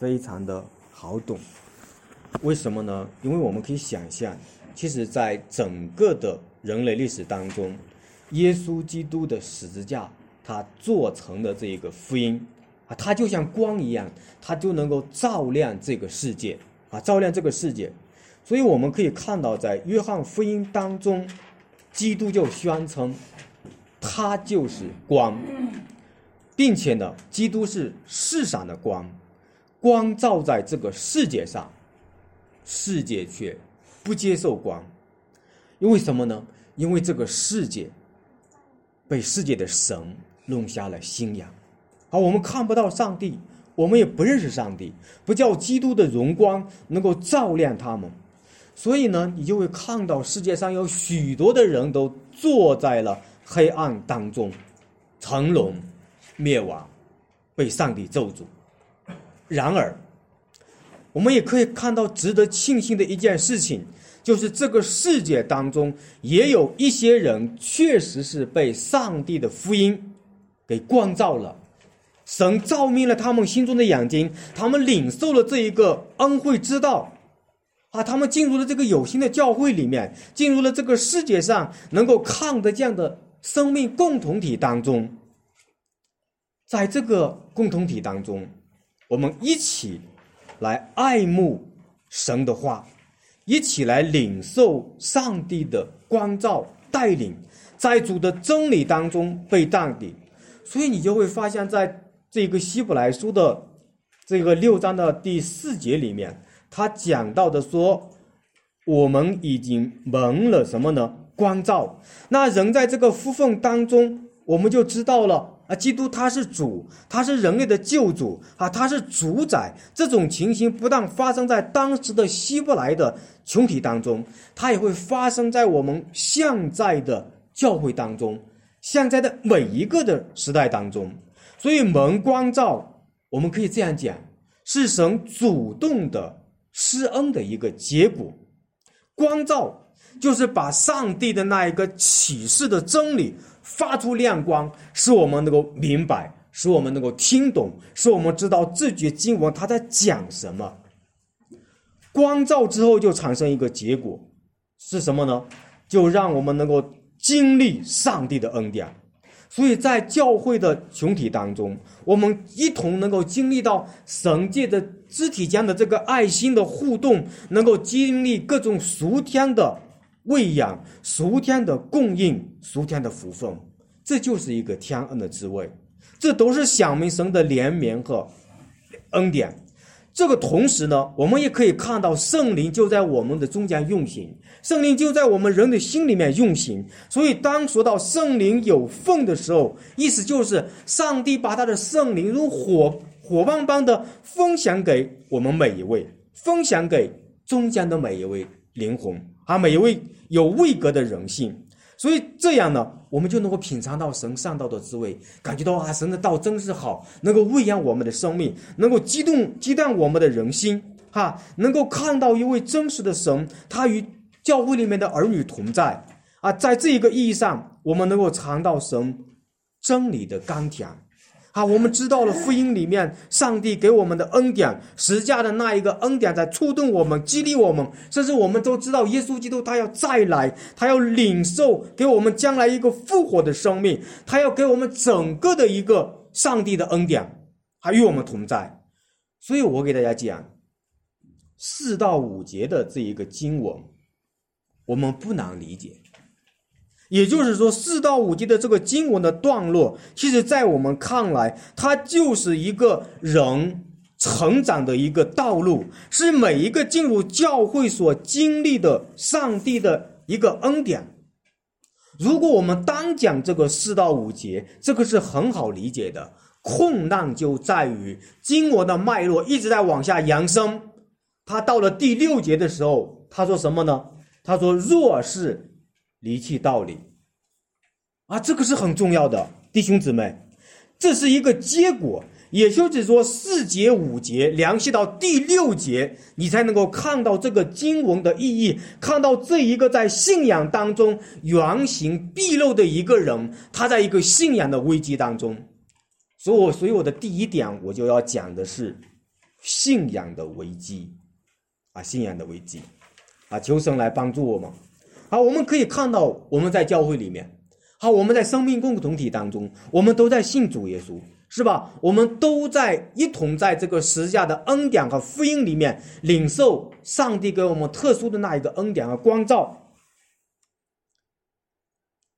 非常的好懂。为什么呢？因为我们可以想象，其实，在整个的人类历史当中，耶稣基督的十字架，他做成的这一个福音啊，它就像光一样，它就能够照亮这个世界啊，照亮这个世界。所以我们可以看到，在约翰福音当中，基督就宣称，他就是光，并且呢，基督是世上的光，光照在这个世界上，世界却不接受光，因为什么呢？因为这个世界被世界的神弄瞎了信仰，而我们看不到上帝，我们也不认识上帝，不叫基督的荣光能够照亮他们。所以呢，你就会看到世界上有许多的人都坐在了黑暗当中，成龙灭亡，被上帝咒诅。然而，我们也可以看到值得庆幸的一件事情，就是这个世界当中也有一些人确实是被上帝的福音给光照了，神照明了他们心中的眼睛，他们领受了这一个恩惠之道。啊，他们进入了这个有心的教会里面，进入了这个世界上能够看得见的生命共同体当中。在这个共同体当中，我们一起来爱慕神的话，一起来领受上帝的光照带领，在主的真理当中被淡定。所以你就会发现，在这个希伯来书的这个六章的第四节里面。他讲到的说，我们已经蒙了什么呢？光照。那人在这个夫缝当中，我们就知道了啊，基督他是主，他是人类的救主啊，他是主宰。这种情形不但发生在当时的希伯来的群体当中，它也会发生在我们现在的教会当中，现在的每一个的时代当中。所以蒙光照，我们可以这样讲，是神主动的。施恩的一个结果，光照就是把上帝的那一个启示的真理发出亮光，使我们能够明白，使我们能够听懂，使我们知道这句经文它在讲什么。光照之后就产生一个结果是什么呢？就让我们能够经历上帝的恩典。所以在教会的群体当中，我们一同能够经历到神界的肢体间的这个爱心的互动，能够经历各种属天的喂养、属天的供应、属天的福分，这就是一个天恩的滋味。这都是响明神的怜悯和恩典。这个同时呢，我们也可以看到圣灵就在我们的中间运行，圣灵就在我们人的心里面运行。所以，当说到圣灵有份的时候，意思就是上帝把他的圣灵如火火棒般的分享给我们每一位，分享给中间的每一位灵魂，啊，每一位有位格的人性。所以这样呢，我们就能够品尝到神上道的滋味，感觉到啊，神的道真是好，能够喂养我们的生命，能够激动激荡我们的人心，哈，能够看到一位真实的神，他与教会里面的儿女同在啊，在这一个意义上，我们能够尝到神真理的甘甜。啊，我们知道了福音里面上帝给我们的恩典，十架的那一个恩典在触动我们、激励我们，甚至我们都知道耶稣基督他要再来，他要领受给我们将来一个复活的生命，他要给我们整个的一个上帝的恩典，还与我们同在。所以我给大家讲四到五节的这一个经文，我们不难理解。也就是说，四到五节的这个经文的段落，其实在我们看来，它就是一个人成长的一个道路，是每一个进入教会所经历的上帝的一个恩典。如果我们单讲这个四到五节，这个是很好理解的。困难就在于经文的脉络一直在往下延伸。他到了第六节的时候，他说什么呢？他说：“若是。”离弃道理，啊，这个是很重要的，弟兄姊妹，这是一个结果，也就是说四节五节联系到第六节，你才能够看到这个经文的意义，看到这一个在信仰当中原形毕露的一个人，他在一个信仰的危机当中。所以，我所以我的第一点我就要讲的是，信仰的危机，啊，信仰的危机，啊，求神来帮助我们。好，我们可以看到我们在教会里面，好，我们在生命共同体当中，我们都在信主耶稣，是吧？我们都在一同在这个十架的恩典和福音里面领受上帝给我们特殊的那一个恩典和光照。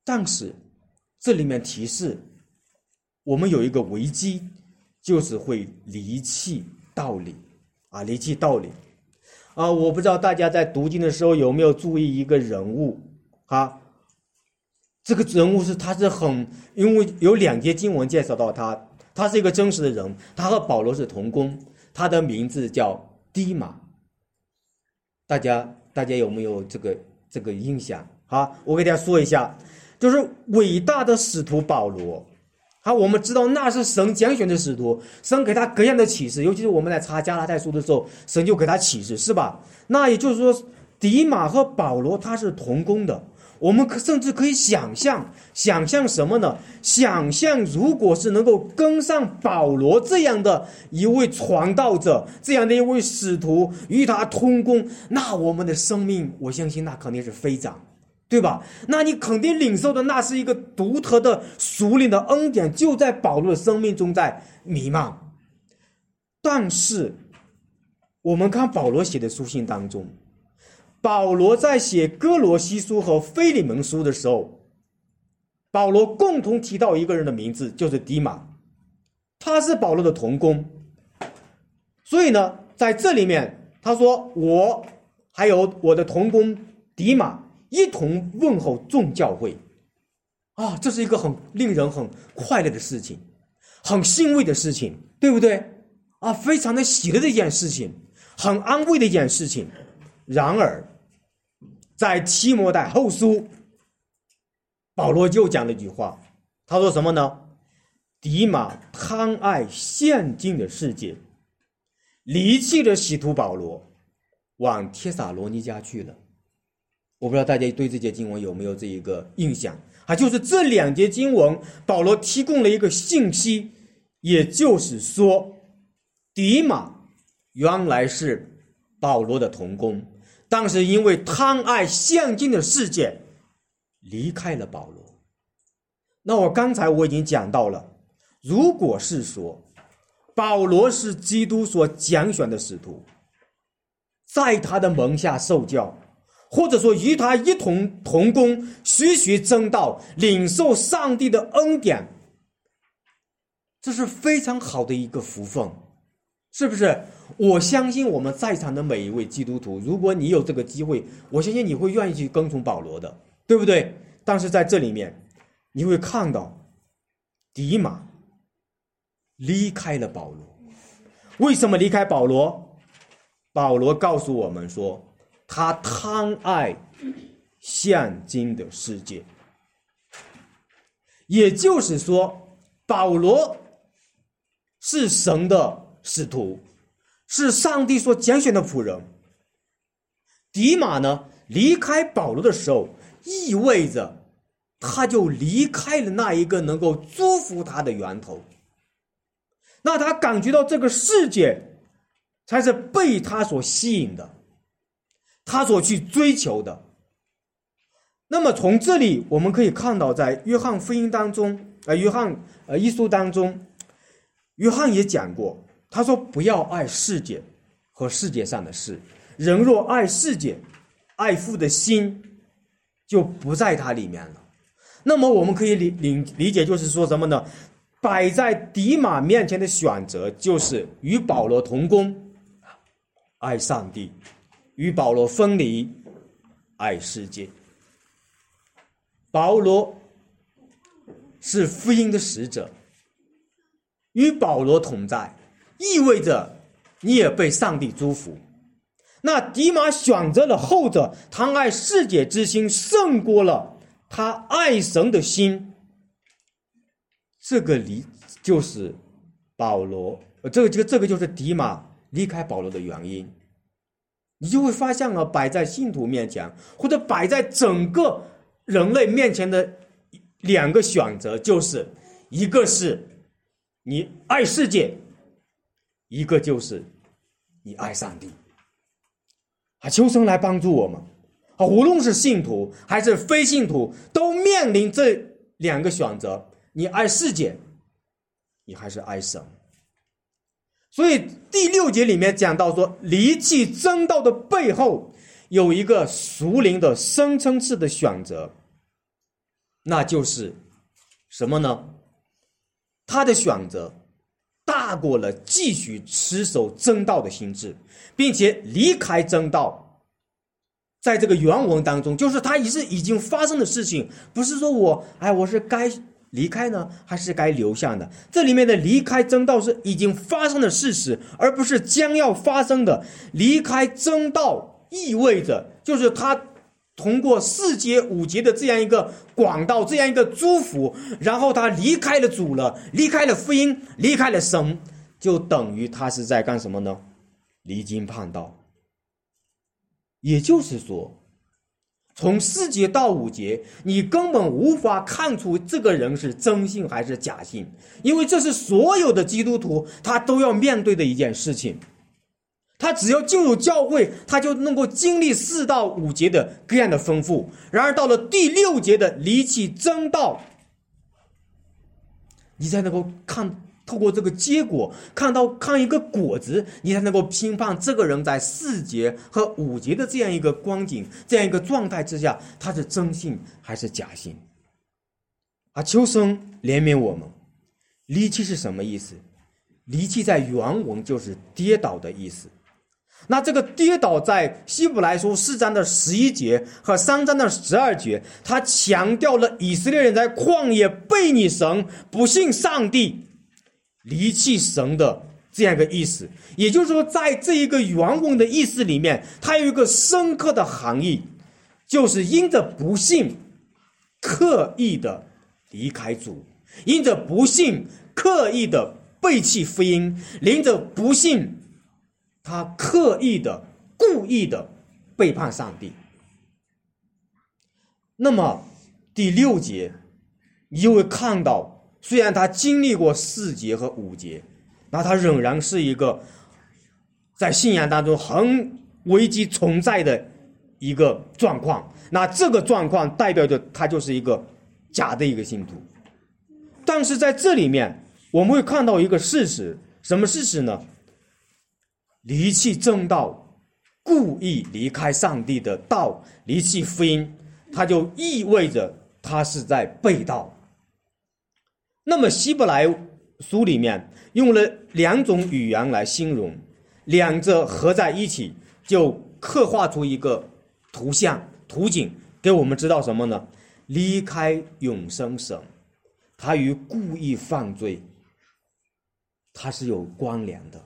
但是，这里面提示我们有一个危机，就是会离弃道理，啊，离弃道理，啊，我不知道大家在读经的时候有没有注意一个人物，啊，这个人物是他是很，因为有两节经文介绍到他，他是一个真实的人，他和保罗是同工，他的名字叫迪马，大家大家有没有这个这个印象？好，我给大家说一下。就是伟大的使徒保罗，好，我们知道那是神拣选的使徒，神给他各样的启示，尤其是我们在查加拉太书的时候，神就给他启示，是吧？那也就是说，迪马和保罗他是同工的，我们可甚至可以想象，想象什么呢？想象如果是能够跟上保罗这样的一位传道者，这样的一位使徒与他同工，那我们的生命，我相信那肯定是飞涨。对吧？那你肯定领受的那是一个独特的属灵的恩典，就在保罗的生命中在弥漫。但是，我们看保罗写的书信当中，保罗在写哥罗西书和腓利门书的时候，保罗共同提到一个人的名字，就是迪马，他是保罗的同工。所以呢，在这里面他说我还有我的同工迪马。一同问候众教会，啊，这是一个很令人很快乐的事情，很欣慰的事情，对不对？啊，非常的喜乐的一件事情，很安慰的一件事情。然而，在提摩太后书，保罗就讲了一句话，他说什么呢？迪马贪爱现今的世界，离弃了使徒保罗，往帖撒罗尼迦去了。我不知道大家对这节经文有没有这一个印象啊？就是这两节经文，保罗提供了一个信息，也就是说，迪马原来是保罗的同工，但是因为贪爱现今的世界，离开了保罗。那我刚才我已经讲到了，如果是说保罗是基督所拣选的使徒，在他的门下受教。或者说与他一同同工，徐徐争道，领受上帝的恩典，这是非常好的一个福分，是不是？我相信我们在场的每一位基督徒，如果你有这个机会，我相信你会愿意去跟从保罗的，对不对？但是在这里面，你会看到，迪马离开了保罗，为什么离开保罗？保罗告诉我们说。他贪爱现今的世界，也就是说，保罗是神的使徒，是上帝所拣选的仆人。迪马呢，离开保罗的时候，意味着他就离开了那一个能够祝福他的源头。那他感觉到这个世界才是被他所吸引的。他所去追求的。那么从这里我们可以看到，在约翰福音当中，呃，约翰呃一书当中，约翰也讲过，他说不要爱世界和世界上的事。人若爱世界，爱父的心就不在他里面了。那么我们可以理理理解，就是说什么呢？摆在迪马面前的选择，就是与保罗同工，爱上帝。与保罗分离，爱世界。保罗是福音的使者，与保罗同在，意味着你也被上帝祝福。那迪马选择了后者，他爱世界之心胜过了他爱神的心。这个离就是保罗，这个这个这个就是迪马离开保罗的原因。你就会发现啊，摆在信徒面前，或者摆在整个人类面前的两个选择，就是一个是你爱世界，一个就是你爱上帝。啊，求神来帮助我们。啊，无论是信徒还是非信徒，都面临这两个选择：你爱世界，你还是爱神。所以第六节里面讲到说，离弃真道的背后有一个熟灵的深层次的选择，那就是什么呢？他的选择大过了继续持守真道的心智，并且离开真道。在这个原文当中，就是他已是已经发生的事情，不是说我哎，我是该离开呢，还是该留下呢？这里面的离开真道是已经发生的事实，而不是将要发生的。离开真道意味着，就是他通过四阶五阶的这样一个广道，这样一个祝福，然后他离开了主了，离开了福音，离开了神，就等于他是在干什么呢？离经叛道。也就是说，从四节到五节，你根本无法看出这个人是真信还是假信，因为这是所有的基督徒他都要面对的一件事情。他只要进入教会，他就能够经历四到五节的各样的丰富。然而到了第六节的离弃真道，你才能够看。透过这个结果，看到看一个果子，你才能够评判这个人在四节和五节的这样一个光景、这样一个状态之下，他是真信还是假信。啊，求生怜悯我们，离弃是什么意思？离弃在原文就是跌倒的意思。那这个跌倒在希伯来书四章的十一节和三章的十二节，他强调了以色列人在旷野背逆神、不信上帝。离弃神的这样一个意思，也就是说，在这一个原文的意思里面，它有一个深刻的含义，就是因着不幸，刻意的离开主；因着不幸，刻意的背弃福音；因着不幸，他刻意的、故意的背叛上帝。那么第六节，你就会看到。虽然他经历过四劫和五劫，那他仍然是一个在信仰当中很危机存在的一个状况。那这个状况代表着他就是一个假的一个信徒。但是在这里面，我们会看到一个事实，什么事实呢？离弃正道，故意离开上帝的道，离弃福音，他就意味着他是在背道。那么希伯来书里面用了两种语言来形容，两者合在一起就刻画出一个图像图景，给我们知道什么呢？离开永生神，他与故意犯罪，它是有关联的。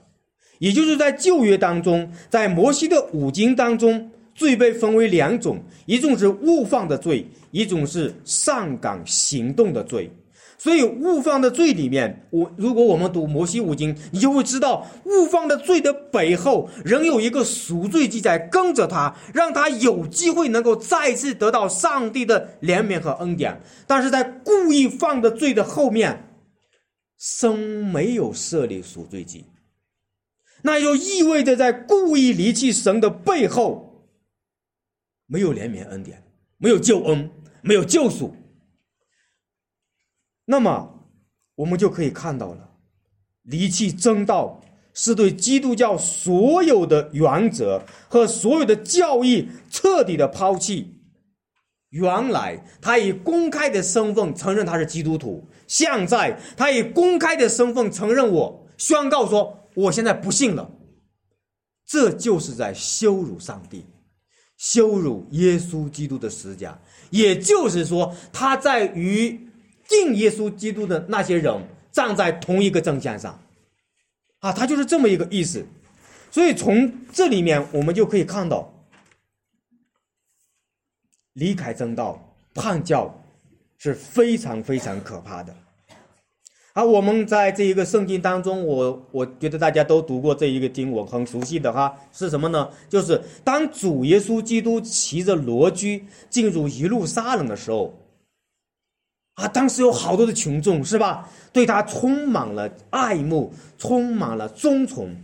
也就是在旧约当中，在摩西的五经当中，罪被分为两种，一种是误放的罪，一种是上岗行动的罪。所以误放的罪里面，我如果我们读摩西五经，你就会知道误放的罪的背后仍有一个赎罪记在跟着他，让他有机会能够再次得到上帝的怜悯和恩典。但是在故意放的罪的后面，生没有设立赎罪记，那就意味着在故意离弃神的背后，没有怜悯恩典，没有救恩，没有救赎。那么，我们就可以看到了，离弃真道是对基督教所有的原则和所有的教义彻底的抛弃。原来他以公开的身份承认他是基督徒，现在他以公开的身份承认我，宣告说我现在不信了。这就是在羞辱上帝，羞辱耶稣基督的十架。也就是说，他在与。敬耶稣基督的那些人站在同一个阵线上，啊，他就是这么一个意思。所以从这里面我们就可以看到，离开正道、叛教是非常非常可怕的。啊，我们在这一个圣经当中，我我觉得大家都读过这一个经，我很熟悉的哈，是什么呢？就是当主耶稣基督骑着罗驹进入一路撒冷的时候。啊，当时有好多的群众，是吧？对他充满了爱慕，充满了尊崇。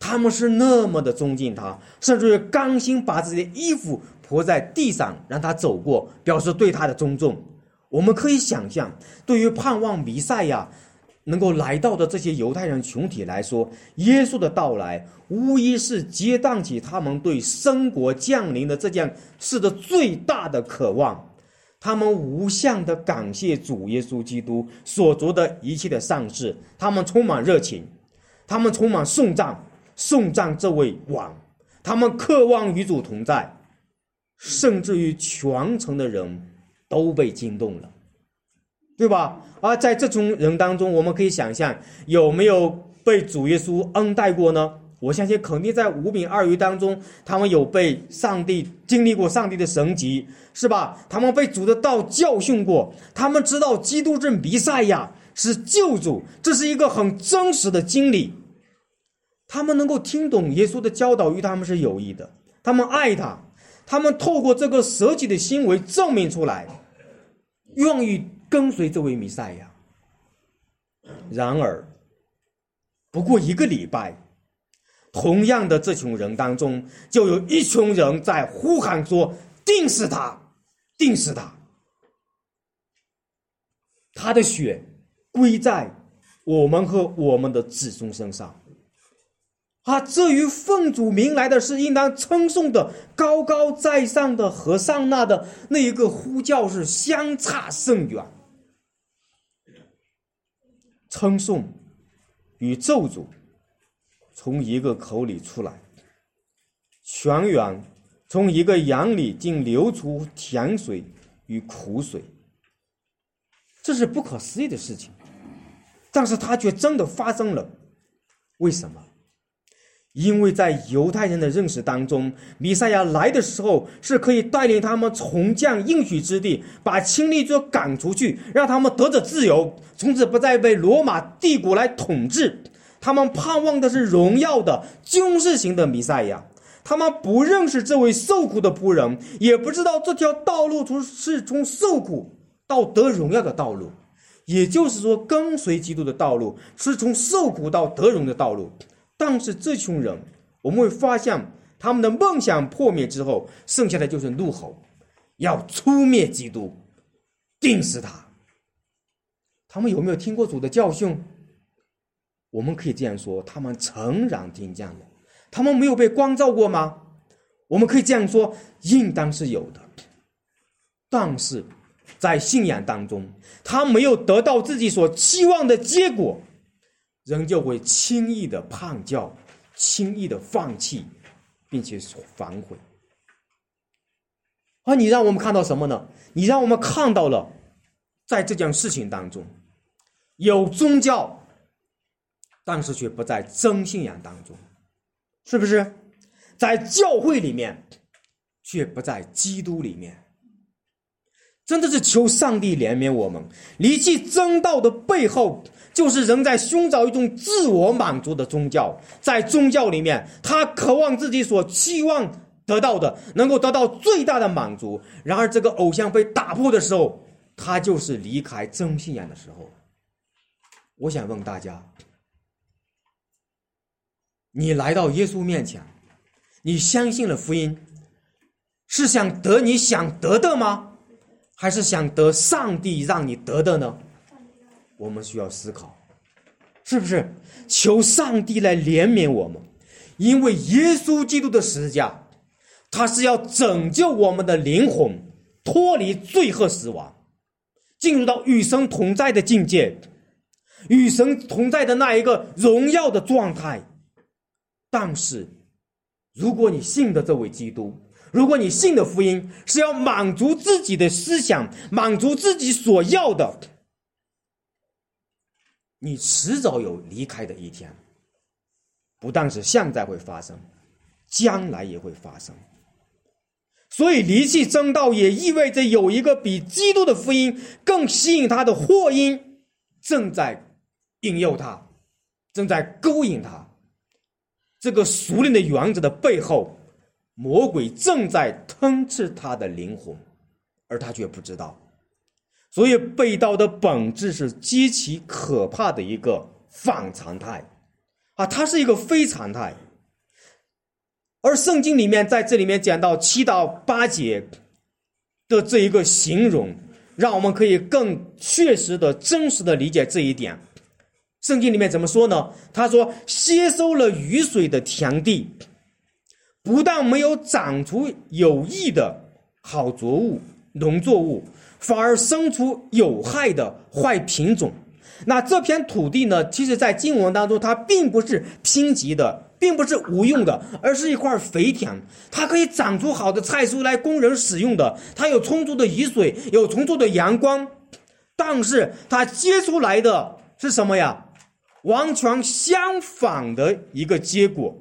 他们是那么的尊敬他，甚至于甘心把自己的衣服铺在地上让他走过，表示对他的尊重。我们可以想象，对于盼望弥赛亚能够来到的这些犹太人群体来说，耶稣的到来无疑是激荡起他们对生国降临的这件事的最大的渴望。他们无限的感谢主耶稣基督所做的一切的善事，他们充满热情，他们充满颂赞，颂赞这位王，他们渴望与主同在，甚至于全城的人。都被惊动了，对吧？而在这种人当中，我们可以想象有没有被主耶稣恩待过呢？我相信肯定在五饼二鱼当中，他们有被上帝经历过上帝的神迹，是吧？他们被主的道教训过，他们知道基督是弥赛亚，是救主，这是一个很真实的经历。他们能够听懂耶稣的教导，与他们是有益的。他们爱他，他们透过这个舍己的行为证明出来。愿意跟随这位弥赛亚。然而，不过一个礼拜，同样的这群人当中，就有一群人在呼喊说：“定死他，定死他！他的血归在我们和我们的子孙身上。”啊，这与奉主名来的是应当称颂的高高在上的和尚那的那一个呼叫是相差甚远。称颂与咒诅从一个口里出来，泉源从一个眼里竟流出甜水与苦水，这是不可思议的事情，但是它却真的发生了。为什么？因为在犹太人的认识当中，弥赛亚来的时候是可以带领他们重降应许之地，把亲历者赶出去，让他们得着自由，从此不再被罗马帝国来统治。他们盼望的是荣耀的军事型的弥赛亚。他们不认识这位受苦的仆人，也不知道这条道路从是从受苦到得荣耀的道路，也就是说，跟随基督的道路是从受苦到得荣的道路。但是这群人，我们会发现，他们的梦想破灭之后，剩下的就是怒吼，要出灭基督，定死他。他们有没有听过主的教训？我们可以这样说，他们诚然听见了。他们没有被光照过吗？我们可以这样说，应当是有的。但是，在信仰当中，他没有得到自己所期望的结果。人就会轻易的叛教，轻易的放弃，并且反悔。而你让我们看到什么呢？你让我们看到了，在这件事情当中，有宗教，但是却不在真信仰当中，是不是？在教会里面，却不在基督里面。真的是求上帝怜悯我们，离弃真道的背后。就是人在寻找一种自我满足的宗教，在宗教里面，他渴望自己所期望得到的能够得到最大的满足。然而，这个偶像被打破的时候，他就是离开真信仰的时候。我想问大家：你来到耶稣面前，你相信了福音，是想得你想得的吗？还是想得上帝让你得的呢？我们需要思考，是不是求上帝来怜悯我们？因为耶稣基督的十字架，他是要拯救我们的灵魂，脱离罪和死亡，进入到与神同在的境界，与神同在的那一个荣耀的状态。但是，如果你信的这位基督，如果你信的福音是要满足自己的思想，满足自己所要的。你迟早有离开的一天，不但是现在会发生，将来也会发生。所以离弃正道，也意味着有一个比基督的福音更吸引他的祸因正在引诱他，正在勾引他。这个熟练的原则的背后，魔鬼正在吞噬他的灵魂，而他却不知道。所以，被盗的本质是极其可怕的一个反常态，啊，它是一个非常态。而圣经里面在这里面讲到七到八节的这一个形容，让我们可以更确实的、真实的理解这一点。圣经里面怎么说呢？他说：“吸收了雨水的田地，不但没有长出有益的好作物、农作物，反而生出有害的坏品种。那这片土地呢？其实，在经文当中，它并不是贫瘠的，并不是无用的，而是一块肥田。它可以长出好的菜蔬来供人使用的。它有充足的雨水，有充足的阳光，但是它结出来的是什么呀？”完全相反的一个结果，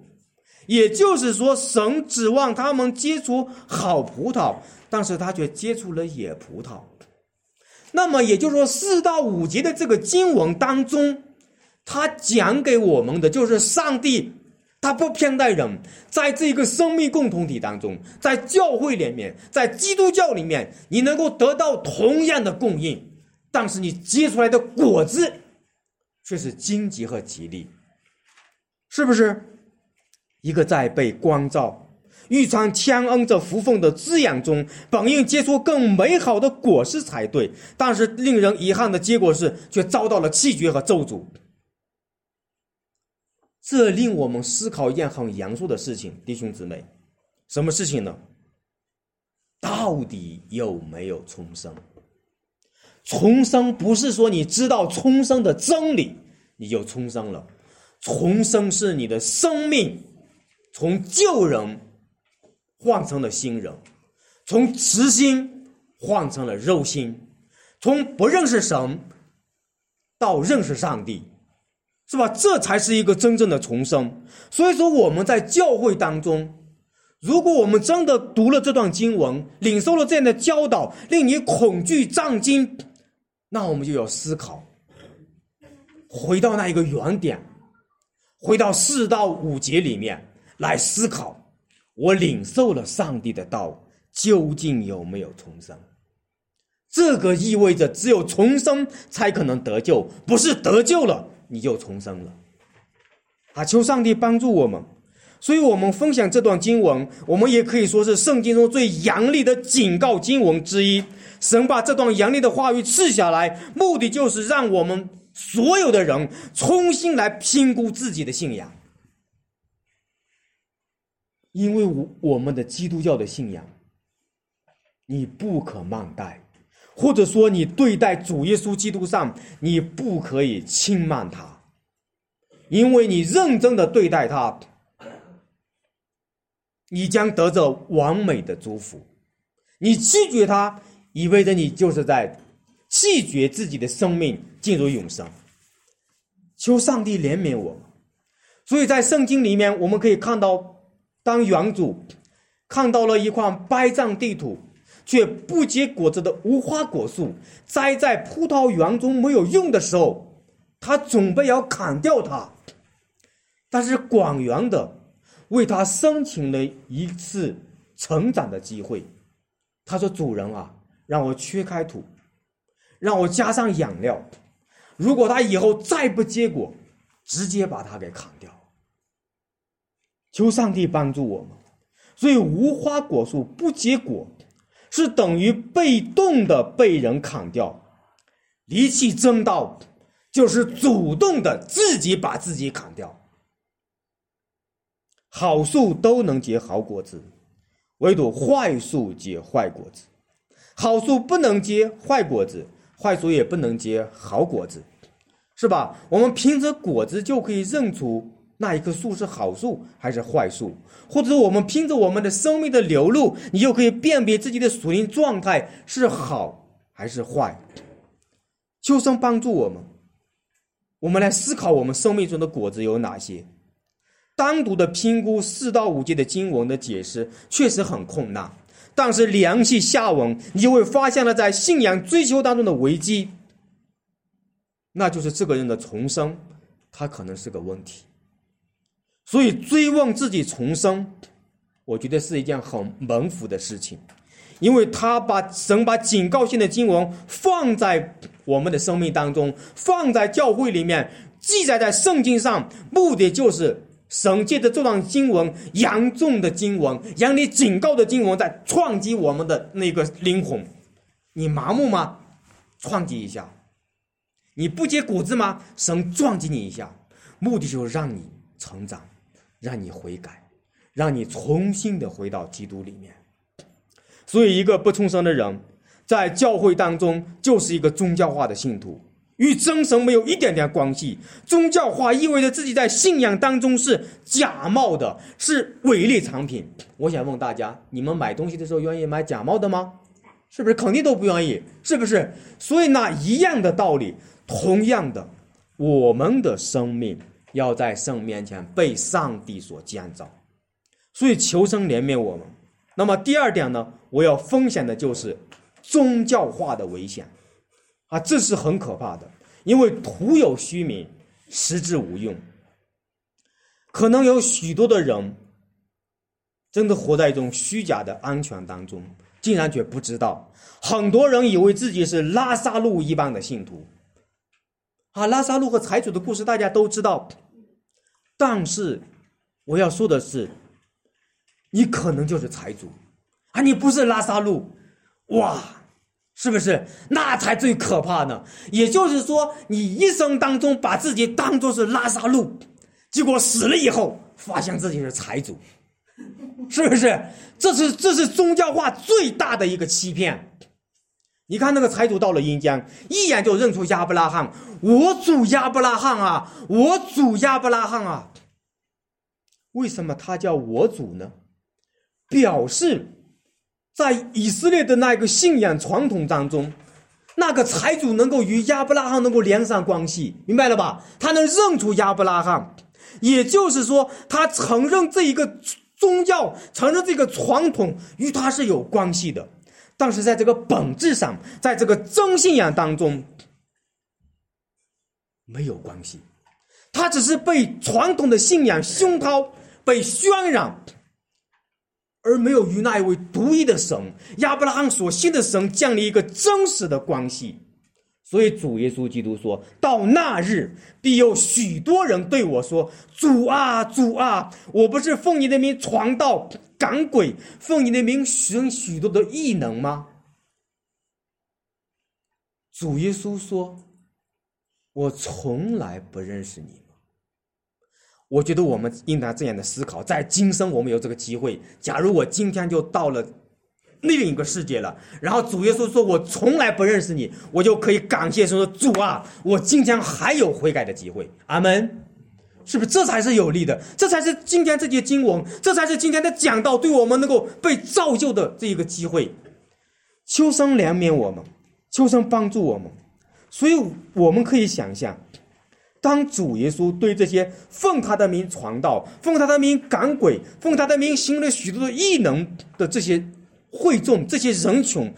也就是说，神指望他们结出好葡萄，但是他却结出了野葡萄。那么，也就是说，四到五节的这个经文当中，他讲给我们的就是上帝，他不偏待人，在这个生命共同体当中，在教会里面，在基督教里面，你能够得到同样的供应，但是你结出来的果子。却是荆棘和吉利，是不是？一个在被光照、玉川天恩这福分的滋养中，本应结出更美好的果实才对，但是令人遗憾的结果是，却遭到了弃绝和咒诅。这令我们思考一件很严肃的事情，弟兄姊妹，什么事情呢？到底有没有重生？重生不是说你知道重生的真理你就重生了，重生是你的生命从旧人换成了新人，从慈心换成了肉心，从不认识神到认识上帝，是吧？这才是一个真正的重生。所以说我们在教会当中，如果我们真的读了这段经文，领受了这样的教导，令你恐惧战惊。那我们就要思考，回到那一个原点，回到四到五节里面来思考，我领受了上帝的道，究竟有没有重生？这个意味着只有重生才可能得救，不是得救了你就重生了。啊，求上帝帮助我们。所以我们分享这段经文，我们也可以说是圣经中最严厉的警告经文之一。神把这段严厉的话语赐下来，目的就是让我们所有的人重新来评估自己的信仰，因为我我们的基督教的信仰，你不可慢待，或者说你对待主耶稣基督上，你不可以轻慢他，因为你认真的对待他。你将得着完美的祝福，你拒绝他，意味着你就是在拒绝自己的生命进入永生。求上帝怜悯我。所以在圣经里面，我们可以看到，当原主看到了一块白占地土却不结果子的无花果树栽在葡萄园中没有用的时候，他准备要砍掉它，但是广园的。为他申请了一次成长的机会，他说：“主人啊，让我缺开土，让我加上养料。如果他以后再不结果，直接把它给砍掉。求上帝帮助我们。所以无花果树不结果，是等于被动的被人砍掉。离弃正道，就是主动的自己把自己砍掉。”好树都能结好果子，唯独坏树结坏果子。好树不能结坏果子，坏树也不能结好果子，是吧？我们凭着果子就可以认出那一棵树是好树还是坏树，或者我们凭着我们的生命的流露，你就可以辨别自己的属灵状态是好还是坏。求神帮助我们，我们来思考我们生命中的果子有哪些。单独的评估四到五节的经文的解释确实很困难，但是联系下文，你就会发现了在信仰追求当中的危机，那就是这个人的重生，他可能是个问题。所以追问自己重生，我觉得是一件很蒙福的事情，因为他把神把警告性的经文放在我们的生命当中，放在教会里面，记载在圣经上，目的就是。神借着这段经文，严重的经文，严厉警告的经文，在撞击我们的那个灵魂。你麻木吗？撞击一下。你不结果子吗？神撞击你一下，目的就是让你成长，让你悔改，让你重新的回到基督里面。所以，一个不重生的人，在教会当中就是一个宗教化的信徒。与真神没有一点点关系。宗教化意味着自己在信仰当中是假冒的，是伪劣产品。我想问大家：你们买东西的时候愿意买假冒的吗？是不是肯定都不愿意？是不是？所以那一样的道理，同样的，我们的生命要在神面前被上帝所建造。所以求生怜悯我们。那么第二点呢？我要分享的就是宗教化的危险。啊，这是很可怕的，因为徒有虚名，实质无用。可能有许多的人，真的活在一种虚假的安全当中，竟然却不知道。很多人以为自己是拉萨路一般的信徒。啊，拉萨路和财主的故事大家都知道，但是我要说的是，你可能就是财主，啊，你不是拉萨路，哇！是不是？那才最可怕呢。也就是说，你一生当中把自己当做是拉萨路，结果死了以后发现自己是财主，是不是？这是这是宗教化最大的一个欺骗。你看那个财主到了阴间，一眼就认出亚伯拉罕，我主亚伯拉罕啊，我主亚伯拉罕啊。为什么他叫我主呢？表示。在以色列的那个信仰传统当中，那个财主能够与亚伯拉罕能够连上关系，明白了吧？他能认出亚伯拉罕，也就是说，他承认这一个宗教，承认这个传统与他是有关系的。但是在这个本质上，在这个真信仰当中没有关系，他只是被传统的信仰熏陶，被渲染。而没有与那一位独一的神亚伯拉罕所信的神建立一个真实的关系，所以主耶稣基督说到那日，必有许多人对我说：“主啊，主啊，我不是奉你的名传道赶鬼，奉你的名行许多的异能吗？”主耶稣说：“我从来不认识你。”我觉得我们应当这样的思考，在今生我们有这个机会。假如我今天就到了另一个世界了，然后主耶稣说我从来不认识你，我就可以感谢说主啊，我今天还有悔改的机会。阿门，是不是？这才是有利的，这才是今天这些经文，这才是今天的讲道对我们能够被造就的这一个机会。求生怜悯我们，求生帮助我们，所以我们可以想象。当主耶稣对这些奉他的名传道、奉他的名赶鬼、奉他的名行了许多的异能的这些会众、这些人群，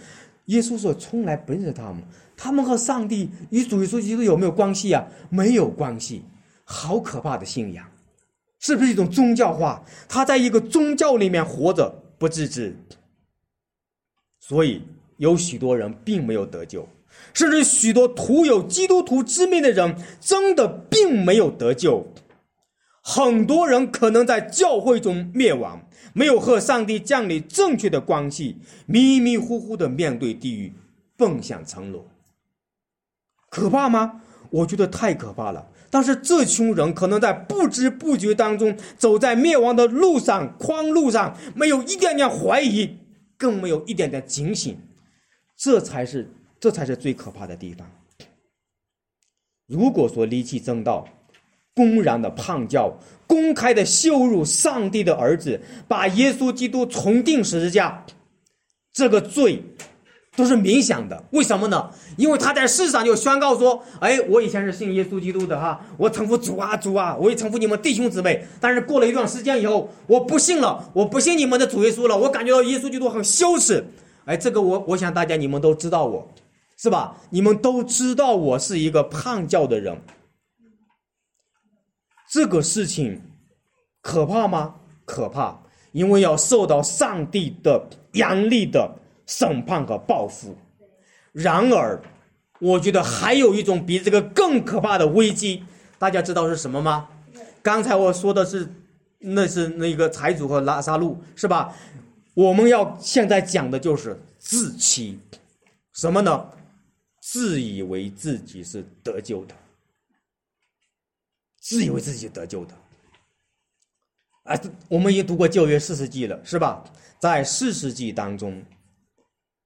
耶稣说从来不认识他们。他们和上帝与主耶稣基督有没有关系啊？没有关系。好可怕的信仰，是不是一种宗教化？他在一个宗教里面活着不自知，所以有许多人并没有得救。甚至许多徒有基督徒之名的人，真的并没有得救。很多人可能在教会中灭亡，没有和上帝建立正确的关系，迷迷糊糊的面对地狱，奔向沉沦。可怕吗？我觉得太可怕了。但是这群人可能在不知不觉当中，走在灭亡的路上、宽路上，没有一点点怀疑，更没有一点点警醒。这才是。这才是最可怕的地方。如果说离弃正道，公然的叛教，公开的羞辱上帝的儿子，把耶稣基督重钉十字架，这个罪都是冥想的。为什么呢？因为他在世上就宣告说：“哎，我以前是信耶稣基督的哈，我称呼主啊主啊，我也称呼你们弟兄姊妹。但是过了一段时间以后，我不信了，我不信你们的主耶稣了，我感觉到耶稣基督很羞耻。哎，这个我我想大家你们都知道我。”是吧？你们都知道我是一个叛教的人，这个事情可怕吗？可怕，因为要受到上帝的严厉的审判和报复。然而，我觉得还有一种比这个更可怕的危机，大家知道是什么吗？刚才我说的是那是那个财主和拉萨路，是吧？我们要现在讲的就是自欺，什么呢？自以为自己是得救的，自以为自己得救的。啊，我们也读过旧约四世纪了，是吧？在四世纪当中，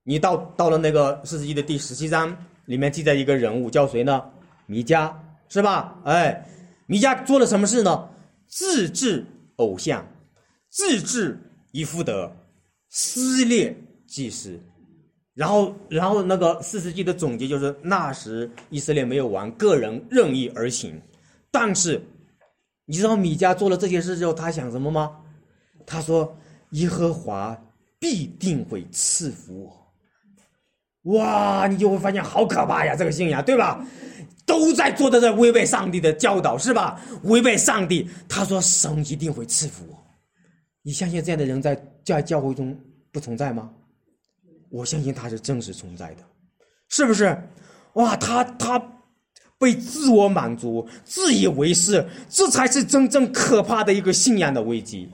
你到到了那个四十一的第十七章，里面记载一个人物叫谁呢？弥迦，是吧？哎，弥迦做了什么事呢？自制偶像，自制以弗德，撕裂祭司。然后，然后那个四世纪的总结就是：那时以色列没有王，个人任意而行。但是，你知道米迦做了这些事之后，他想什么吗？他说：“耶和华必定会赐福我。”哇，你就会发现好可怕呀！这个信仰，对吧？都在做的在违背上帝的教导，是吧？违背上帝，他说神一定会赐福我。你相信这样的人在在教会中不存在吗？我相信他是真实存在的，是不是？哇，他他被自我满足、自以为是，这才是真正可怕的一个信仰的危机。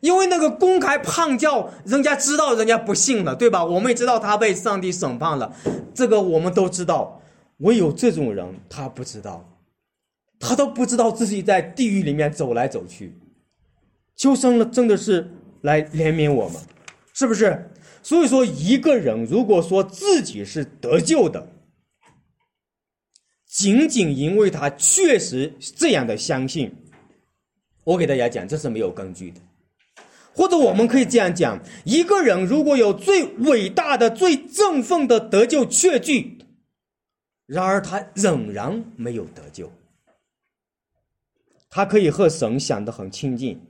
因为那个公开胖教，人家知道，人家不信了，对吧？我们也知道他被上帝审判了，这个我们都知道。唯有这种人，他不知道，他都不知道自己在地狱里面走来走去。求生了，真的是来怜悯我们，是不是？所以说，一个人如果说自己是得救的，仅仅因为他确实这样的相信，我给大家讲，这是没有根据的。或者我们可以这样讲：一个人如果有最伟大的、最振奋的得救确据，然而他仍然没有得救，他可以和神想得很亲近，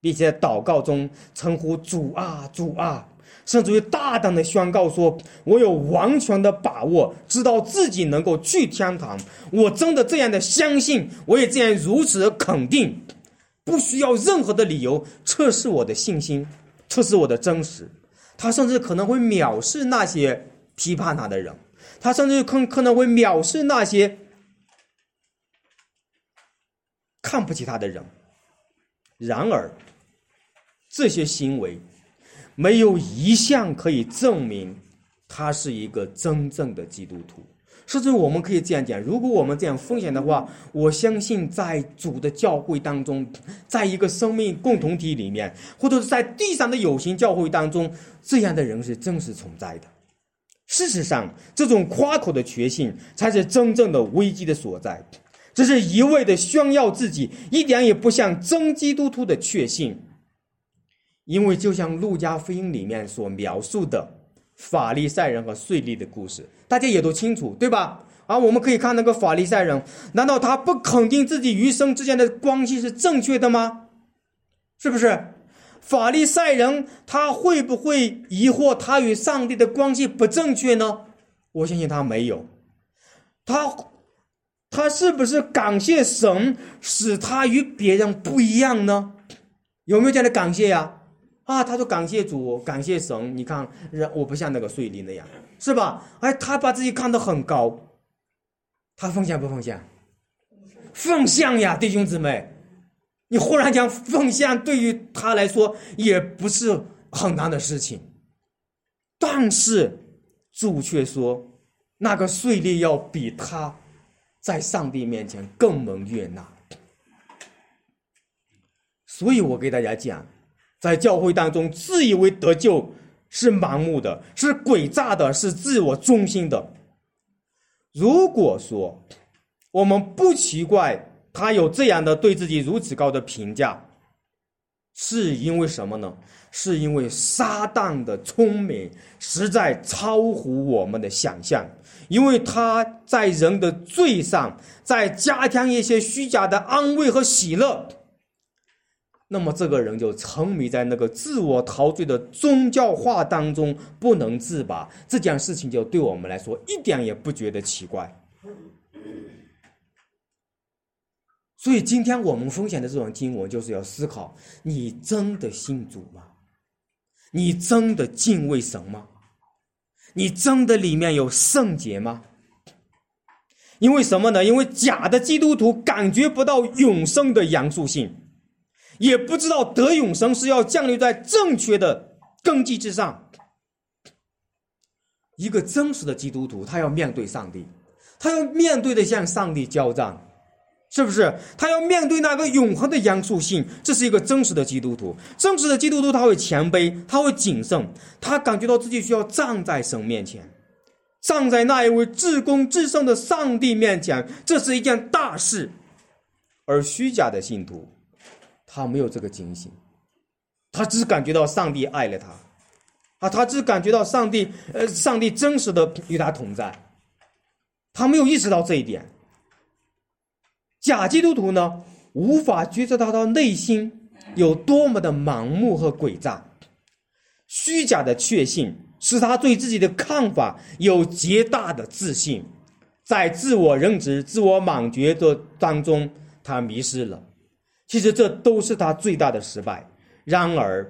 并且在祷告中称呼主啊，主啊。甚至于大胆的宣告说：“我有完全的把握，知道自己能够去天堂。我真的这样的相信，我也这样如此肯定，不需要任何的理由测试我的信心，测试我的真实。他甚至可能会藐视那些批判他的人，他甚至可可能会藐视那些看不起他的人。然而，这些行为。”没有一项可以证明他是一个真正的基督徒，甚至我们可以这样讲：如果我们这样分享的话，我相信在主的教会当中，在一个生命共同体里面，或者是在地上的有形教会当中，这样的人是真实存在的。事实上，这种夸口的确信才是真正的危机的所在。这是一味的炫耀自己，一点也不像真基督徒的确信。因为就像《路加福音》里面所描述的法利赛人和税吏的故事，大家也都清楚，对吧？啊，我们可以看那个法利赛人，难道他不肯定自己与神之间的关系是正确的吗？是不是？法利赛人他会不会疑惑他与上帝的关系不正确呢？我相信他没有。他他是不是感谢神使他与别人不一样呢？有没有这样的感谢呀？啊他说感谢主，感谢神。你看，人我不像那个税吏那样，是吧？哎，他把自己看得很高，他奉献不奉献？奉献呀，弟兄姊妹，你忽然讲奉献，对于他来说也不是很难的事情。但是主却说，那个税吏要比他在上帝面前更蒙悦纳。所以我给大家讲。在教会当中，自以为得救是盲目的，是诡诈的，是自我中心的。如果说我们不奇怪他有这样的对自己如此高的评价，是因为什么呢？是因为撒旦的聪明实在超乎我们的想象，因为他在人的罪上再加添一些虚假的安慰和喜乐。那么这个人就沉迷在那个自我陶醉的宗教化当中不能自拔，这件事情就对我们来说一点也不觉得奇怪。所以今天我们分享的这种经文，就是要思考：你真的信主吗？你真的敬畏神吗？你真的里面有圣洁吗？因为什么呢？因为假的基督徒感觉不到永生的严肃性。也不知道得永生是要降临在正确的根基之上。一个真实的基督徒，他要面对上帝，他要面对的向上帝交战，是不是？他要面对那个永恒的严肃性，这是一个真实的基督徒。真实的基督徒，他会谦卑，他会谨慎，他感觉到自己需要站在神面前，站在那一位至公至圣的上帝面前，这是一件大事。而虚假的信徒，他没有这个警醒，他只感觉到上帝爱了他。啊，他只感觉到上帝，呃，上帝真实的与他同在，他没有意识到这一点。假基督徒呢，无法觉察到他内心有多么的盲目和诡诈，虚假的确信使他对自己的看法有极大的自信，在自我认知、自我莽觉的当中，他迷失了。其实这都是他最大的失败。然而。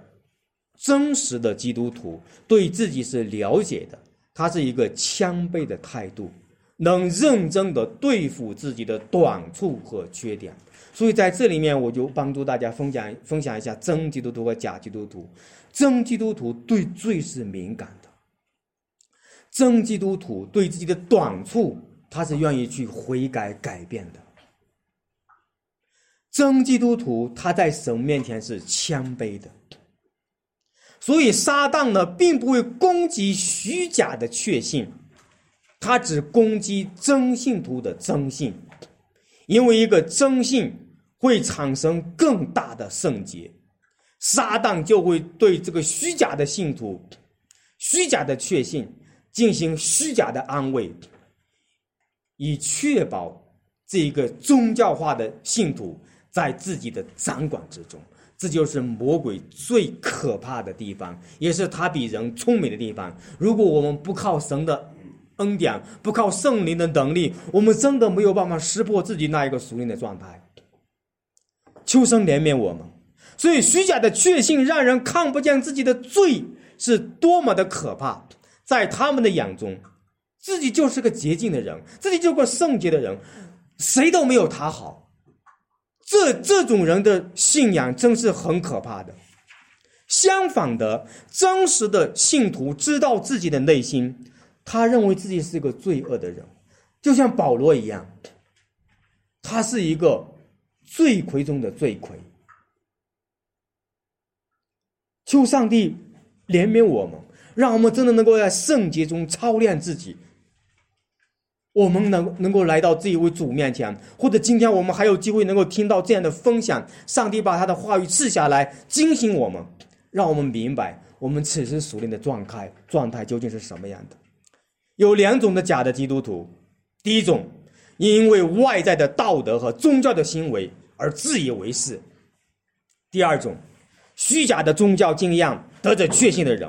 真实的基督徒对自己是了解的，他是一个谦卑的态度，能认真的对付自己的短处和缺点。所以在这里面，我就帮助大家分享分享一下真基督徒和假基督徒。真基督徒对罪是敏感的，真基督徒对自己的短处，他是愿意去悔改改变的。真基督徒他在神面前是谦卑的。所以，撒旦呢，并不会攻击虚假的确信，他只攻击真信徒的真信，因为一个真信会产生更大的圣洁，撒旦就会对这个虚假的信徒、虚假的确信进行虚假的安慰，以确保这个宗教化的信徒在自己的掌管之中。这就是魔鬼最可怕的地方，也是他比人聪明的地方。如果我们不靠神的恩典，不靠圣灵的能力，我们真的没有办法识破自己那一个属灵的状态。求神怜悯我们。所以虚假的确信让人看不见自己的罪是多么的可怕，在他们的眼中，自己就是个洁净的人，自己就是个圣洁的人，谁都没有他好。这这种人的信仰真是很可怕的。相反的，真实的信徒知道自己的内心，他认为自己是一个罪恶的人，就像保罗一样，他是一个罪魁中的罪魁。求上帝怜悯我们，让我们真的能够在圣洁中操练自己。我们能能够来到这一位主面前，或者今天我们还有机会能够听到这样的分享，上帝把他的话语赐下来，惊醒我们，让我们明白我们此时属灵的状态状态究竟是什么样的。有两种的假的基督徒，第一种因为外在的道德和宗教的行为而自以为是；第二种虚假的宗教经验得着确信的人。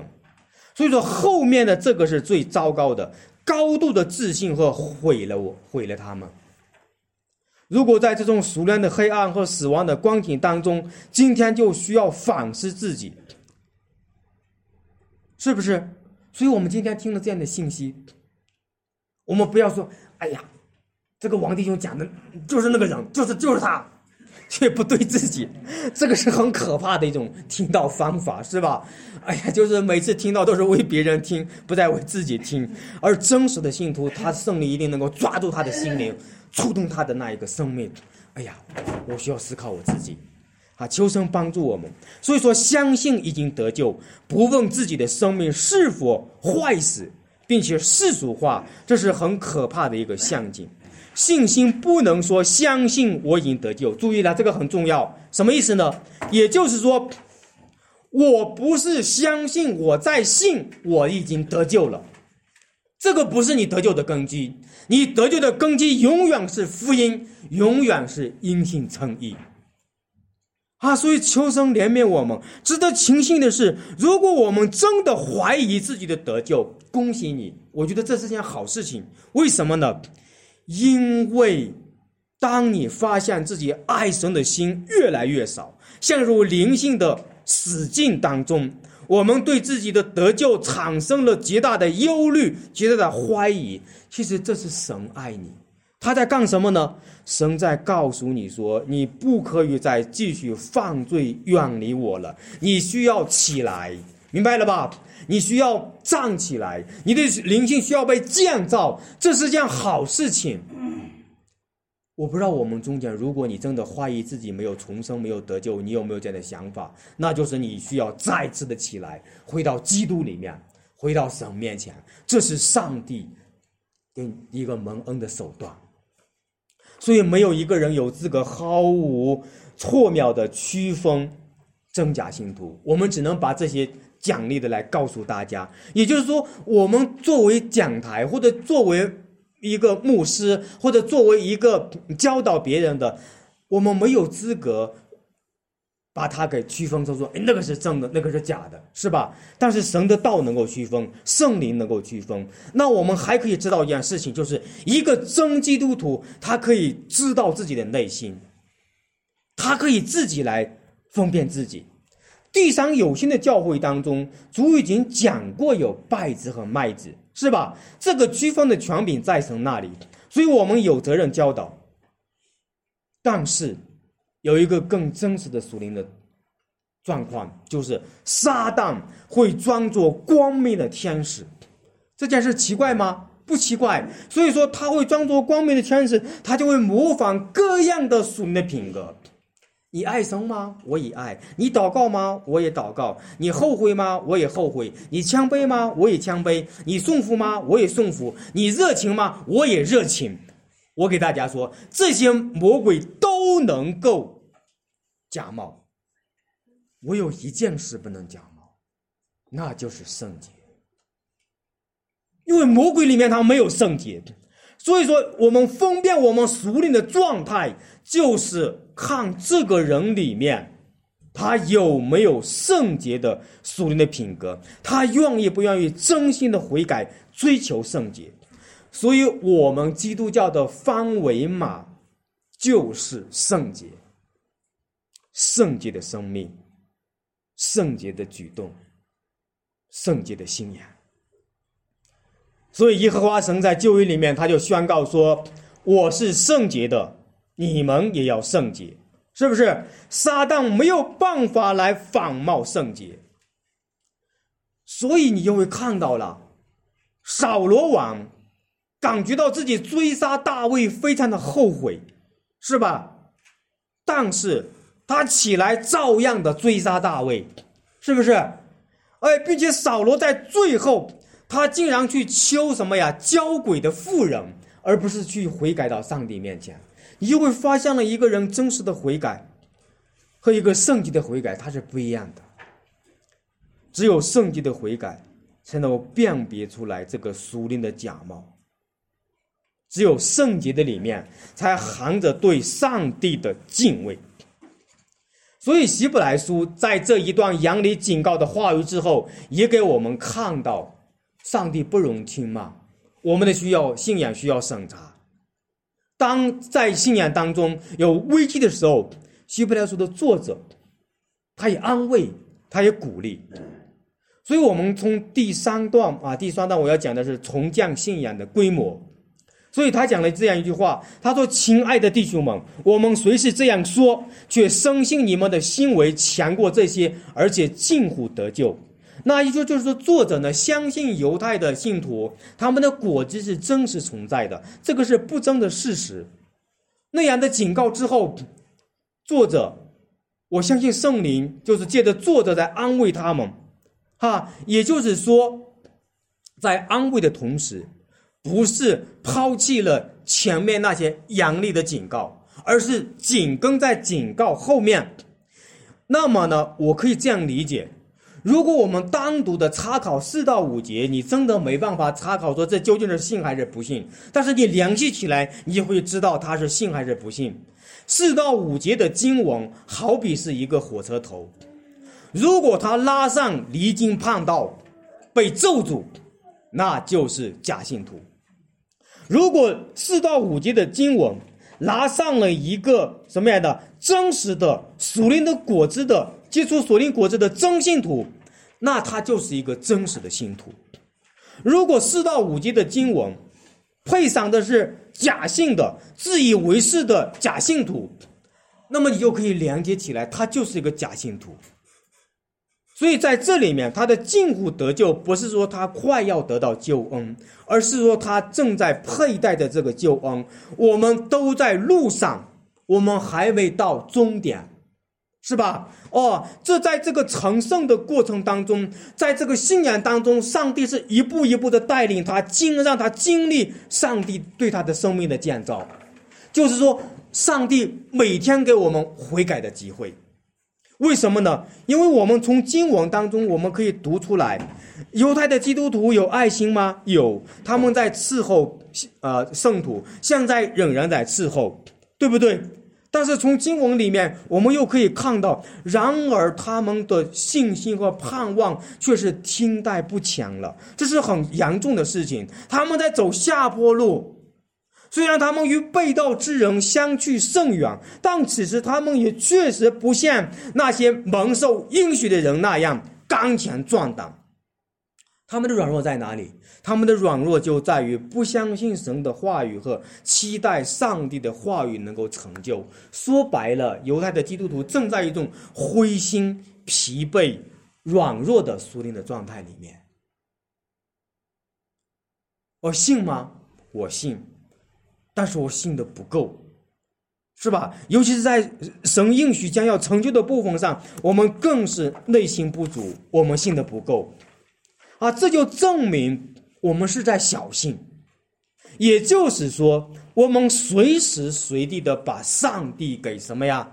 所以说后面的这个是最糟糕的。高度的自信和毁了我，毁了他们。如果在这种熟练的黑暗和死亡的光景当中，今天就需要反思自己，是不是？所以我们今天听了这样的信息，我们不要说：“哎呀，这个王弟兄讲的就是那个人，就是就是他。”却不对自己，这个是很可怕的一种听到方法，是吧？哎呀，就是每次听到都是为别人听，不再为自己听。而真实的信徒，他胜利一定能够抓住他的心灵，触动他的那一个生命。哎呀，我需要思考我自己，啊，求神帮助我们。所以说，相信已经得救，不问自己的生命是否坏死，并且世俗化，这是很可怕的一个陷阱。信心不能说相信我已经得救，注意了，这个很重要。什么意思呢？也就是说，我不是相信我在信我已经得救了，这个不是你得救的根基。你得救的根基永远是福音，永远是因信称义。啊，所以求神怜悯我们。值得庆幸的是，如果我们真的怀疑自己的得救，恭喜你，我觉得这是件好事情。为什么呢？因为，当你发现自己爱神的心越来越少，陷入灵性的死境当中，我们对自己的得救产生了极大的忧虑、极大的怀疑。其实这是神爱你，他在干什么呢？神在告诉你说，你不可以再继续犯罪，远离我了。你需要起来，明白了吧？你需要站起来，你的灵性需要被建造，这是件好事情。我不知道我们中间，如果你真的怀疑自己没有重生、没有得救，你有没有这样的想法？那就是你需要再次的起来，回到基督里面，回到神面前。这是上帝给一个蒙恩的手段。所以，没有一个人有资格毫无错谬的区分真假信徒。我们只能把这些奖励的来告诉大家。也就是说，我们作为讲台，或者作为一个牧师，或者作为一个教导别人的，我们没有资格。把它给区分，就说，哎，那个是真的，那个是假的，是吧？但是神的道能够区分，圣灵能够区分。那我们还可以知道一件事情，就是一个真基督徒，他可以知道自己的内心，他可以自己来分辨自己。地上有心的教会当中，主已经讲过有败子和麦子，是吧？这个区分的权柄在神那里，所以我们有责任教导。但是。有一个更真实的属灵的状况，就是撒旦会装作光明的天使，这件事奇怪吗？不奇怪。所以说他会装作光明的天使，他就会模仿各样的属灵的品格。你爱神吗？我也爱你。祷告吗？我也祷告。你后悔吗？我也后悔。你谦卑吗？我也谦卑。你顺服吗？我也顺服。你热情吗？我也热情。我给大家说，这些魔鬼都能够假冒，我有一件事不能假冒，那就是圣洁。因为魔鬼里面他没有圣洁的，所以说我们分辨我们属灵的状态，就是看这个人里面他有没有圣洁的属灵的品格，他愿意不愿意真心的悔改，追求圣洁。所以，我们基督教的方维码就是圣洁、圣洁的生命、圣洁的举动、圣洁的信仰。所以，耶和华神在旧约里面，他就宣告说：“我是圣洁的，你们也要圣洁。”是不是？撒旦没有办法来仿冒圣洁，所以你就会看到了扫罗王。感觉到自己追杀大卫非常的后悔，是吧？但是他起来照样的追杀大卫，是不是？哎，并且扫罗在最后，他竟然去求什么呀？交鬼的妇人，而不是去悔改到上帝面前。你就会发现了一个人真实的悔改和一个圣洁的悔改，它是不一样的。只有圣洁的悔改，才能辨别出来这个属灵的假冒。只有圣洁的里面，才含着对上帝的敬畏。所以，希伯来书在这一段严厉警告的话语之后，也给我们看到，上帝不容轻慢，我们的需要信仰需要审查。当在信仰当中有危机的时候，希伯来书的作者，他也安慰，他也鼓励。所以我们从第三段啊，第三段我要讲的是重建信仰的规模。所以他讲了这样一句话，他说：“亲爱的弟兄们，我们虽是这样说，却深信你们的行为强过这些，而且近乎得救。”那也就就是说，作者呢相信犹太的信徒他们的果子是真实存在的，这个是不争的事实。那样的警告之后，作者，我相信圣灵就是借着作者在安慰他们，哈，也就是说，在安慰的同时。不是抛弃了前面那些严厉的警告，而是紧跟在警告后面。那么呢，我可以这样理解：如果我们单独的查考四到五节，你真的没办法查考说这究竟是信还是不信。但是你联系起来，你就会知道他是信还是不信。四到五节的经文好比是一个火车头，如果他拉上离经叛道，被咒诅，那就是假信徒。如果四到五节的经文拿上了一个什么样的真实的属灵的果子的接触锁定果子的真信徒，那他就是一个真实的信徒。如果四到五级的经文配上的是假性的、自以为是的假信徒，那么你就可以连接起来，他就是一个假信徒。所以在这里面，他的近乎得救，不是说他快要得到救恩，而是说他正在佩戴的这个救恩。我们都在路上，我们还未到终点，是吧？哦，这在这个成圣的过程当中，在这个信仰当中，上帝是一步一步的带领他，经让他经历上帝对他的生命的建造，就是说，上帝每天给我们悔改的机会。为什么呢？因为我们从经文当中，我们可以读出来，犹太的基督徒有爱心吗？有，他们在伺候呃圣徒，现在仍然在伺候，对不对？但是从经文里面，我们又可以看到，然而他们的信心和盼望却是听代不强了，这是很严重的事情。他们在走下坡路。虽然他们与被盗之人相去甚远，但此时他们也确实不像那些蒙受应许的人那样刚强壮胆。他们的软弱在哪里？他们的软弱就在于不相信神的话语和期待上帝的话语能够成就。说白了，犹太的基督徒正在一种灰心、疲惫、软弱的属灵的状态里面。我信吗？我信。但是我信的不够，是吧？尤其是在神应许将要成就的部分上，我们更是内心不足，我们信的不够，啊，这就证明我们是在小信，也就是说，我们随时随地的把上帝给什么呀？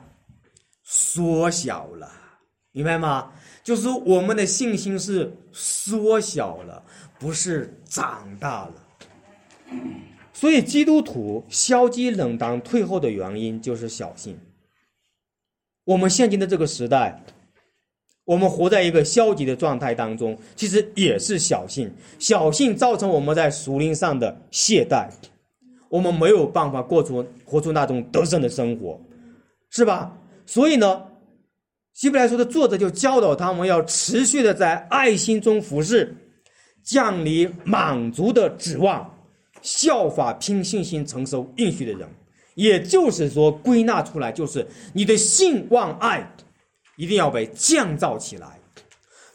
缩小了，明白吗？就是我们的信心是缩小了，不是长大了。所以，基督徒消极冷淡退后的原因就是小信。我们现今的这个时代，我们活在一个消极的状态当中，其实也是小信。小信造成我们在属灵上的懈怠，我们没有办法过出活出那种得胜的生活，是吧？所以呢，希伯来书的作者就教导他们要持续的在爱心中服侍，降临满足的指望。效法凭信心承受应许的人，也就是说，归纳出来就是你的信望爱一定要被降造起来。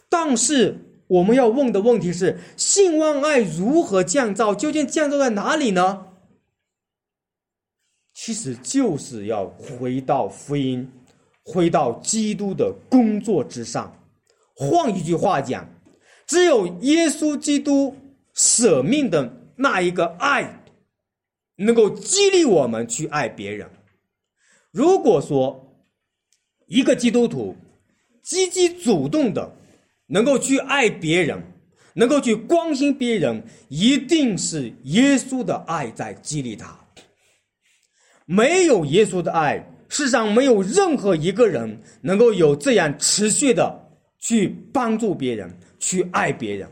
但是我们要问的问题是：信望爱如何降造？究竟降造在哪里呢？其实就是要回到福音，回到基督的工作之上。换一句话讲，只有耶稣基督舍命的。那一个爱，能够激励我们去爱别人。如果说一个基督徒积极主动的能够去爱别人，能够去关心别人，一定是耶稣的爱在激励他。没有耶稣的爱，世上没有任何一个人能够有这样持续的去帮助别人，去爱别人。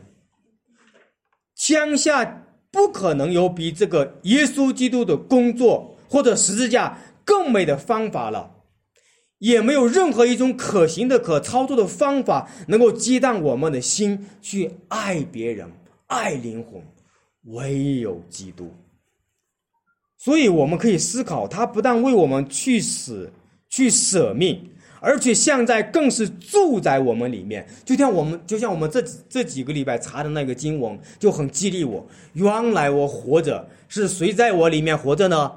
天下。不可能有比这个耶稣基督的工作或者十字架更美的方法了，也没有任何一种可行的、可操作的方法能够激荡我们的心去爱别人、爱灵魂，唯有基督。所以我们可以思考，他不但为我们去死、去舍命。而且现在更是住在我们里面，就像我们，就像我们这这几个礼拜查的那个经文，就很激励我。原来我活着是谁在我里面活着呢？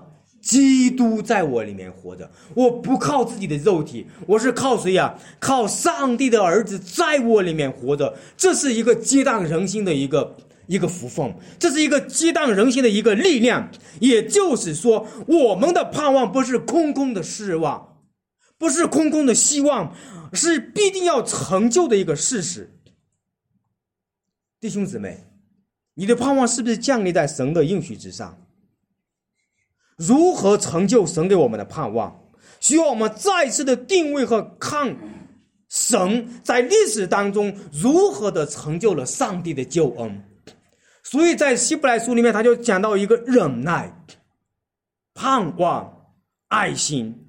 基督在我里面活着。我不靠自己的肉体，我是靠谁呀？靠上帝的儿子在我里面活着。这是一个激荡人心的一个一个福分，这是一个激荡人心的一个力量。也就是说，我们的盼望不是空空的失望。不是空空的希望，是必定要成就的一个事实。弟兄姊妹，你的盼望是不是降临在神的应许之上？如何成就神给我们的盼望？需要我们再次的定位和看神在历史当中如何的成就了上帝的救恩。所以在希伯来书里面，他就讲到一个忍耐、盼望、爱心。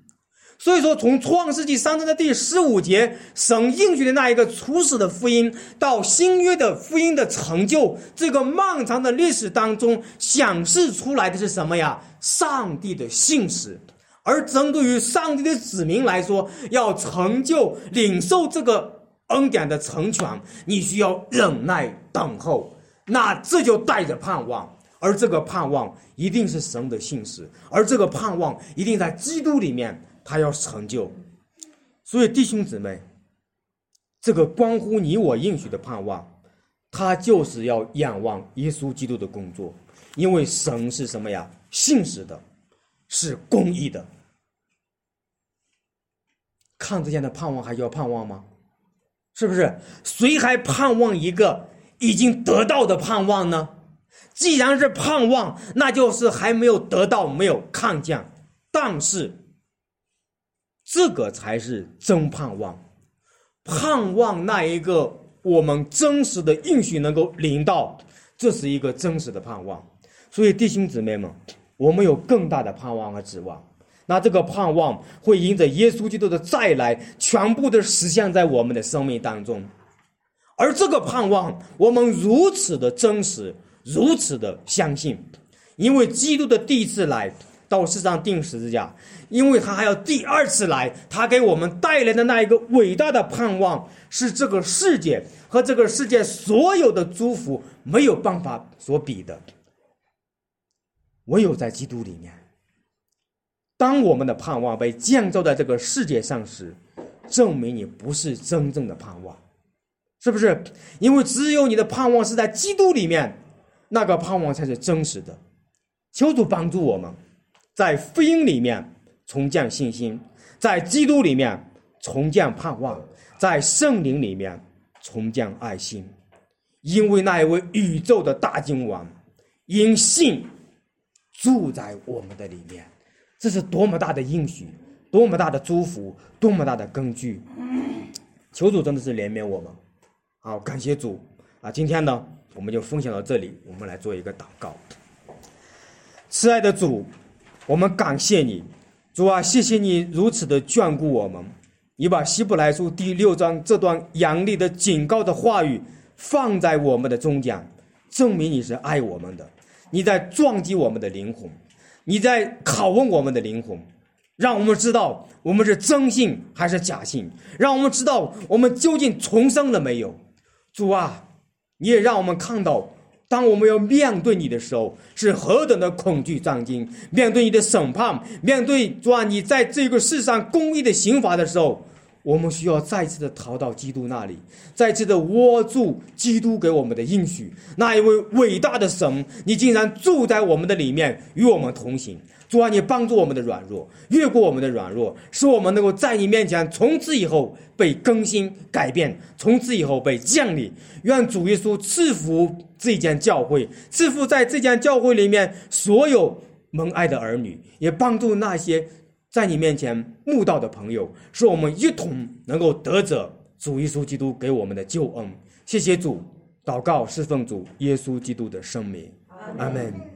所以说，从创世纪三章的第十五节，神应许的那一个初始的福音，到新约的福音的成就，这个漫长的历史当中，显示出来的是什么呀？上帝的信实。而针对于上帝的子民来说，要成就领受这个恩典的成全，你需要忍耐等候。那这就带着盼望。而这个盼望一定是神的信实，而这个盼望一定在基督里面，他要成就。所以弟兄姊妹，这个关乎你我应许的盼望，他就是要仰望耶稣基督的工作，因为神是什么呀？信实的，是公义的。看这样的盼望，还要盼望吗？是不是？谁还盼望一个已经得到的盼望呢？既然是盼望，那就是还没有得到，没有看见。但是，这个才是真盼望，盼望那一个我们真实的应许能够临到，这是一个真实的盼望。所以，弟兄姊妹们，我们有更大的盼望和指望。那这个盼望会因着耶稣基督的再来，全部的实现在我们的生命当中。而这个盼望，我们如此的真实。如此的相信，因为基督的第一次来到世上钉十字架，因为他还要第二次来，他给我们带来的那一个伟大的盼望，是这个世界和这个世界所有的祝福没有办法所比的。唯有在基督里面，当我们的盼望被建造在这个世界上时，证明你不是真正的盼望，是不是？因为只有你的盼望是在基督里面。那个盼望才是真实的，求主帮助我们，在福音里面重建信心，在基督里面重建盼望，在圣灵里面重建爱心，因为那一位宇宙的大君王因信住在我们的里面，这是多么大的应许，多么大的祝福，多么大的根据。求主真的是怜悯我们，好，感谢主啊！今天呢？我们就分享到这里，我们来做一个祷告。慈爱的主，我们感谢你，主啊，谢谢你如此的眷顾我们。你把希伯来书第六章这段严厉的警告的话语放在我们的中间，证明你是爱我们的。你在撞击我们的灵魂，你在拷问我们的灵魂，让我们知道我们是真信还是假信，让我们知道我们究竟重生了没有。主啊。你也让我们看到，当我们要面对你的时候，是何等的恐惧战惊；面对你的审判，面对主啊，你在这个世上公义的刑罚的时候，我们需要再次的逃到基督那里，再次的握住基督给我们的应许。那一位伟大的神，你竟然住在我们的里面，与我们同行。主啊，你帮助我们的软弱，越过我们的软弱，使我们能够在你面前从此以后被更新改变，从此以后被降临。愿主耶稣赐福这间教会，赐福在这间教会里面所有蒙爱的儿女，也帮助那些在你面前慕道的朋友，使我们一同能够得着主耶稣基督给我们的救恩。谢谢主，祷告侍奉主耶稣基督的圣名，阿门。